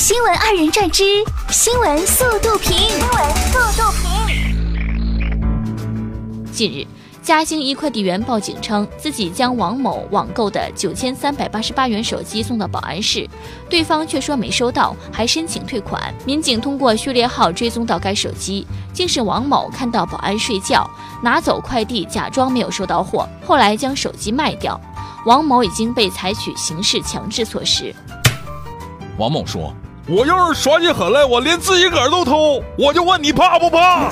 新闻二人转之新闻速度评。新闻速度评。近日，嘉兴一快递员报警称，自己将王某网购的九千三百八十八元手机送到保安室，对方却说没收到，还申请退款。民警通过序列号追踪到该手机，竟是王某看到保安睡觉，拿走快递，假装没有收到货，后来将手机卖掉。王某已经被采取刑事强制措施。王某说。我要是耍起狠来，我连自己个儿都偷。我就问你怕不怕？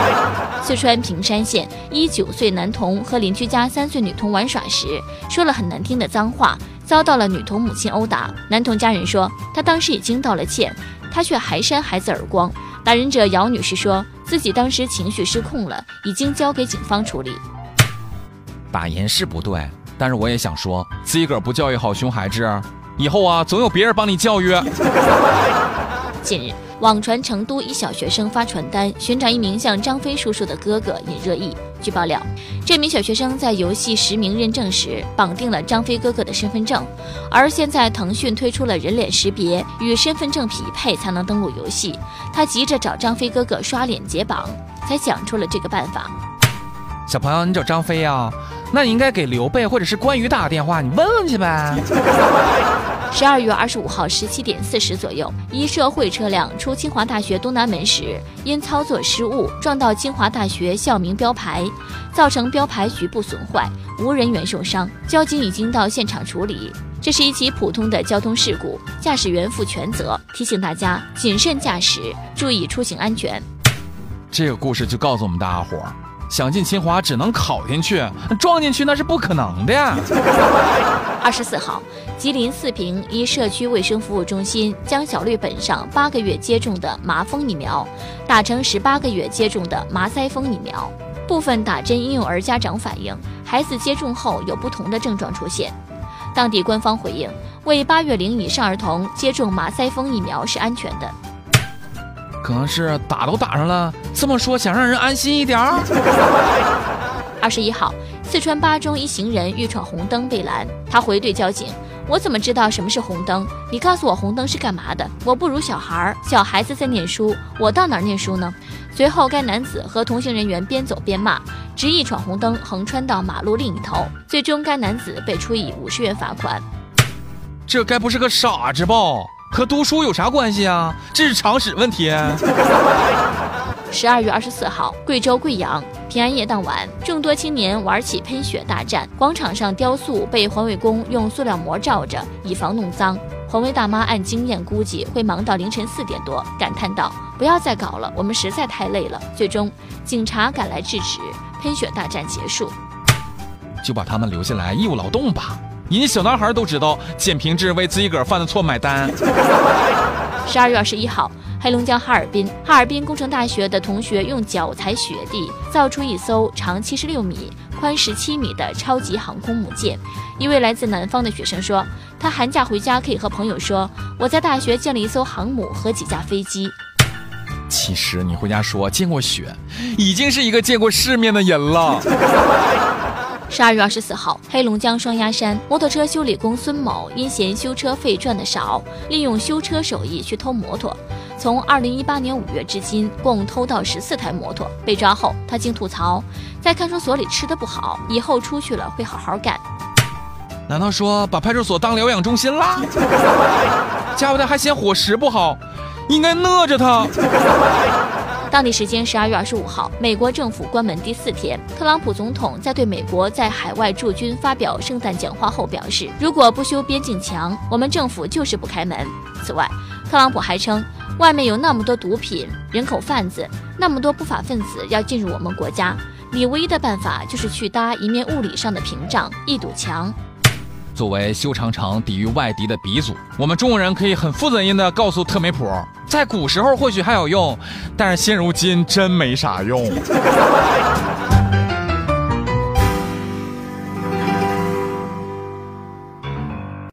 四川平山县一九岁男童和邻居家三岁女童玩耍时，说了很难听的脏话，遭到了女童母亲殴打。男童家人说，他当时已经道了歉，他却还扇孩子耳光。打人者姚女士说自己当时情绪失控了，已经交给警方处理。打人是不对，但是我也想说，自己个儿不教育好熊孩子。以后啊，总有别人帮你教育。近日，网传成都一小学生发传单寻找一名像张飞叔叔的哥哥，引热议。据爆料，这名小学生在游戏实名认证时绑定了张飞哥哥的身份证，而现在腾讯推出了人脸识别与身份证匹配才能登录游戏，他急着找张飞哥哥刷脸解绑，才想出了这个办法。小朋友，你找张飞啊？那你应该给刘备或者是关羽打个电话，你问问去呗。十二月二十五号十七点四十左右，一社会车辆出清华大学东南门时，因操作失误撞到清华大学校名标牌，造成标牌局部损坏，无人员受伤。交警已经到现场处理。这是一起普通的交通事故，驾驶员负全责。提醒大家谨慎驾驶，注意出行安全。这个故事就告诉我们大家伙儿，想进清华只能考进去，撞进去那是不可能的呀。二十四号，吉林四平一社区卫生服务中心将小绿本上八个月接种的麻风疫苗打成十八个月接种的麻腮风疫苗。部分打针婴幼儿家长反映，孩子接种后有不同的症状出现。当地官方回应，为八月龄以上儿童接种麻腮风疫苗是安全的。可能是打都打上了，这么说想让人安心一点儿。二十一号。四川巴中一行人欲闯红灯被拦，他回怼交警：“我怎么知道什么是红灯？你告诉我红灯是干嘛的？我不如小孩儿，小孩子在念书，我到哪儿念书呢？”随后，该男子和同行人员边走边骂，执意闯红灯，横穿到马路另一头。最终，该男子被处以五十元罚款。这该不是个傻子吧？和读书有啥关系啊？这是常识问题。十二月二十四号，贵州贵阳平安夜当晚，众多青年玩起喷雪大战，广场上雕塑被环卫工用塑料膜罩着，以防弄脏。环卫大妈按经验估计会忙到凌晨四点多，感叹道：“不要再搞了，我们实在太累了。”最终，警察赶来制止，喷雪大战结束。就把他们留下来义务劳动吧，人家小男孩都知道简平志为自己个儿犯的错买单。十二月二十一号。黑龙江哈尔滨，哈尔滨工程大学的同学用脚踩雪地，造出一艘长七十六米、宽十七米的超级航空母舰。一位来自南方的学生说：“他寒假回家可以和朋友说，我在大学建了一艘航母和几架飞机。”其实你回家说见过雪，已经是一个见过世面的人了。十二月二十四号，黑龙江双鸭山摩托车修理工孙某因嫌修车费赚的少，利用修车手艺去偷摩托。从二零一八年五月至今，共偷到十四台摩托。被抓后，他竟吐槽，在看守所里吃的不好，以后出去了会好好干。难道说把派出所当疗养中心啦？家伙的还嫌伙食不好，应该饿着他。当地时间十二月二十五号，美国政府关门第四天，特朗普总统在对美国在海外驻军发表圣诞讲话后表示，如果不修边境墙，我们政府就是不开门。此外，特朗普还称。外面有那么多毒品、人口贩子，那么多不法分子要进入我们国家，你唯一的办法就是去搭一面物理上的屏障，一堵墙。作为修长城抵御外敌的鼻祖，我们中国人可以很负责任的告诉特梅普，在古时候或许还有用，但是现如今真没啥用。